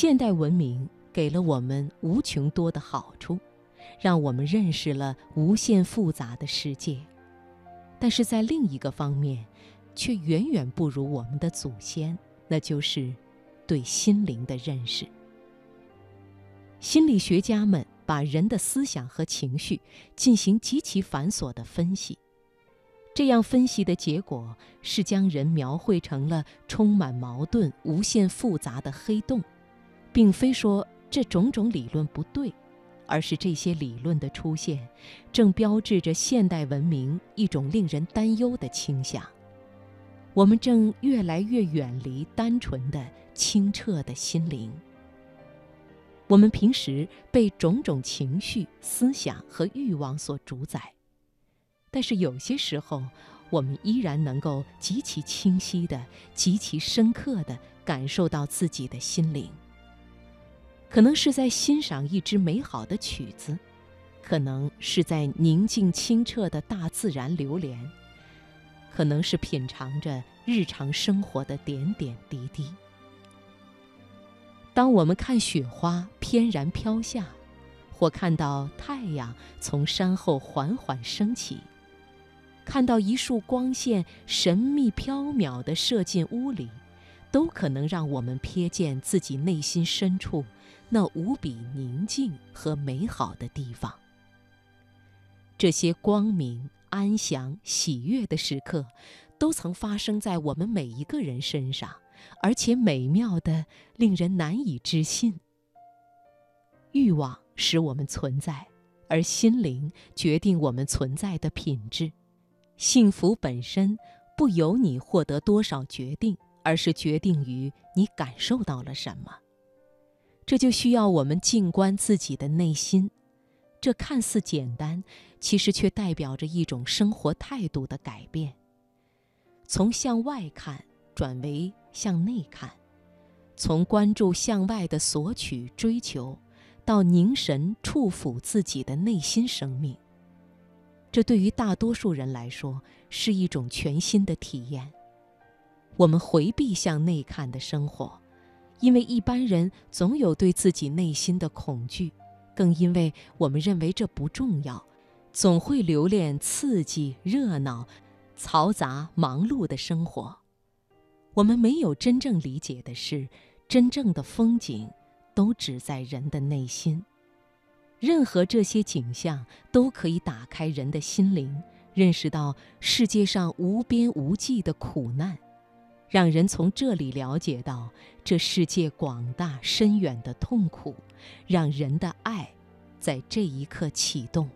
现代文明给了我们无穷多的好处，让我们认识了无限复杂的世界，但是在另一个方面，却远远不如我们的祖先，那就是对心灵的认识。心理学家们把人的思想和情绪进行极其繁琐的分析，这样分析的结果是将人描绘成了充满矛盾、无限复杂的黑洞，并非说这种种理论不对，而是这些理论的出现，正标志着现代文明一种令人担忧的倾向。我们正越来越远离单纯的、清澈的心灵。我们平时被种种情绪、思想和欲望所主宰，但是有些时候，我们依然能够极其清晰的、极其深刻的感受到自己的心灵。可能是在欣赏一支美好的曲子，可能是在宁静清澈的大自然流连，可能是品尝着日常生活的点点滴滴。当我们看雪花翩然飘下，或看到太阳从山后缓缓升起，看到一束光线神秘缥缈地射进屋里，都可能让我们瞥见自己内心深处那无比宁静和美好的地方。这些光明、安详、喜悦的时刻，都曾发生在我们每一个人身上。而且美妙的令人难以置信。欲望使我们存在，而心灵决定我们存在的品质。幸福本身不由你获得多少决定，而是决定于你感受到了什么。这就需要我们静观自己的内心。这看似简单，其实却代表着一种生活态度的改变。从向外看，转为。向内看，从关注向外的索取追求，到凝神触抚自己的内心生命。这对于大多数人来说是一种全新的体验。我们回避向内看的生活，因为一般人总有对自己内心的恐惧，更因为我们认为这不重要，总会留恋刺激、热闹、嘈杂、忙碌的生活。我们没有真正理解的是，真正的风景都只在人的内心。任何这些景象都可以打开人的心灵，认识到世界上无边无际的苦难，让人从这里了解到这世界广大深远的痛苦，让人的爱在这一刻启动。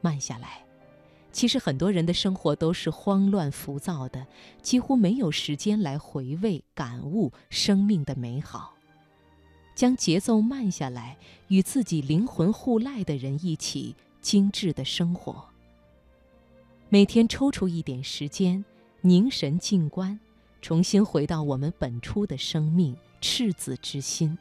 慢下来。其实很多人的生活都是慌乱浮躁的，几乎没有时间来回味、感悟生命的美好。将节奏慢下来，与自己灵魂互赖的人一起精致的生活。每天抽出一点时间，凝神静观，重新回到我们本初的生命赤子之心，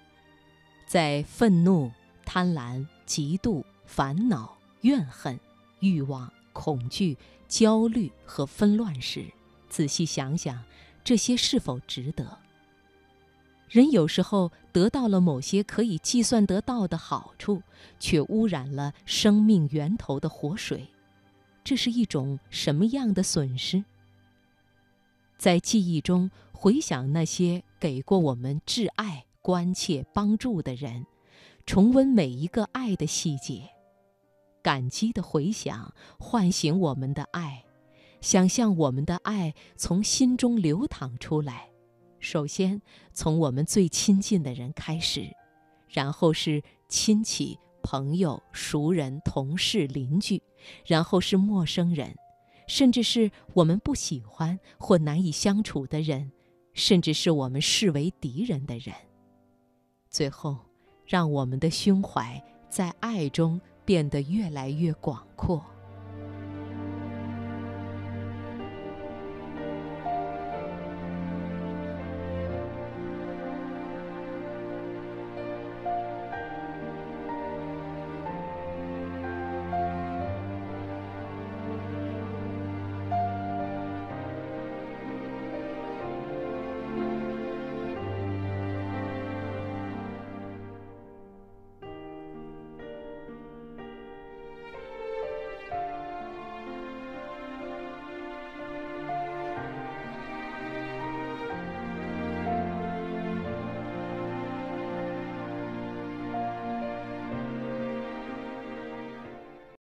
在愤怒、贪婪、嫉妒、烦恼、怨恨、欲望。恐惧、焦虑和纷乱时，仔细想想，这些是否值得？人有时候得到了某些可以计算得到的好处，却污染了生命源头的活水，这是一种什么样的损失？在记忆中回想那些给过我们挚爱、关切、帮助的人，重温每一个爱的细节。感激的回响唤醒我们的爱，想象我们的爱从心中流淌出来。首先从我们最亲近的人开始，然后是亲戚、朋友、熟人、同事、邻居，然后是陌生人，甚至是我们不喜欢或难以相处的人，甚至是我们视为敌人的人。最后，让我们的胸怀在爱中。变得越来越广阔。